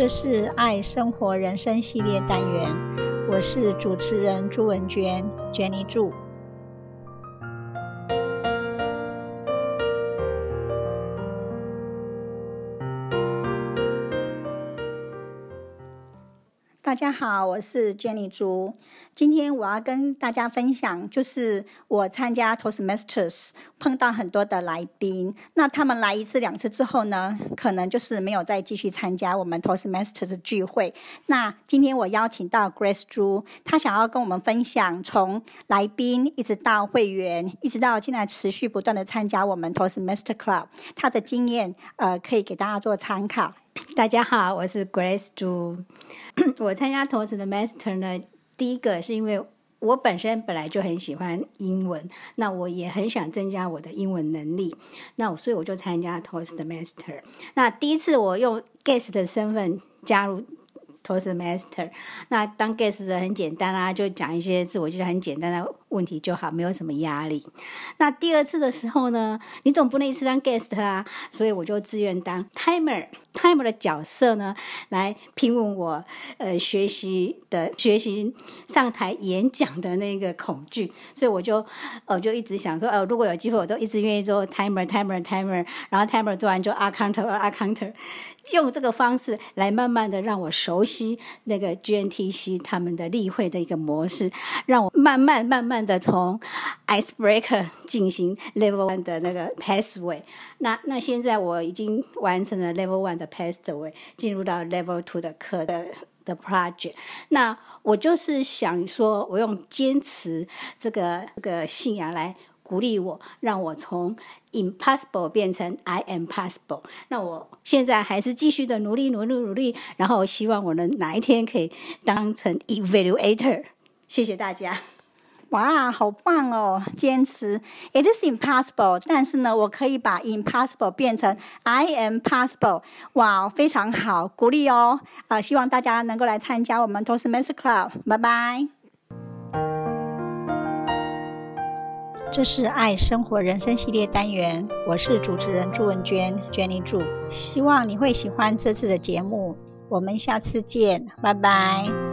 这是爱生活人生系列单元，我是主持人朱文娟，Jenny 朱。大家好，我是 Jenny 朱。今天我要跟大家分享，就是我参加 Toastmasters 碰到很多的来宾，那他们来一次两次之后呢，可能就是没有再继续参加我们 Toastmasters 的聚会。那今天我邀请到 Grace 朱，她想要跟我们分享从来宾一直到会员，一直到现在持续不断的参加我们 Toastmaster Club，她的经验呃可以给大家做参考。大家好，我是 Grace 朱。我参加 Toastmaster 呢，第一个是因为我本身本来就很喜欢英文，那我也很想增加我的英文能力，那我所以我就参加 Toastmaster。那第一次我用 guest 的身份加入。Toastmaster，那当 guest 的很简单啊，就讲一些自我介绍很简单的问题就好，没有什么压力。那第二次的时候呢，你总不能一次当 guest 啊，所以我就自愿当 timer，timer 的角色呢，来评问我呃学习的学习上台演讲的那个恐惧，所以我就我、呃、就一直想说，呃，如果有机会，我都一直愿意做 timer，timer，timer，然后 timer 做完就 a counter，a counter。用这个方式来慢慢的让我熟悉那个 GNTC 他们的例会的一个模式，让我慢慢慢慢的从 icebreaker 进行 level one 的那个 pathway。那那现在我已经完成了 level one 的 pathway，进入到 level two 的课的的 project。那我就是想说，我用坚持这个这个信仰来鼓励我，让我从 impossible 变成 I am possible。那我现在还是继续的努力，努力，努力。然后希望我能哪一天可以当成 evaluator。谢谢大家。哇，好棒哦！坚持，It is impossible。但是呢，我可以把 impossible 变成 I am possible。哇，非常好，鼓励哦。啊、希望大家能够来参加我们 Toastmaster Club。拜拜。这是爱生活人生系列单元，我是主持人朱文娟，Jenny 朱，希望你会喜欢这次的节目，我们下次见，拜拜。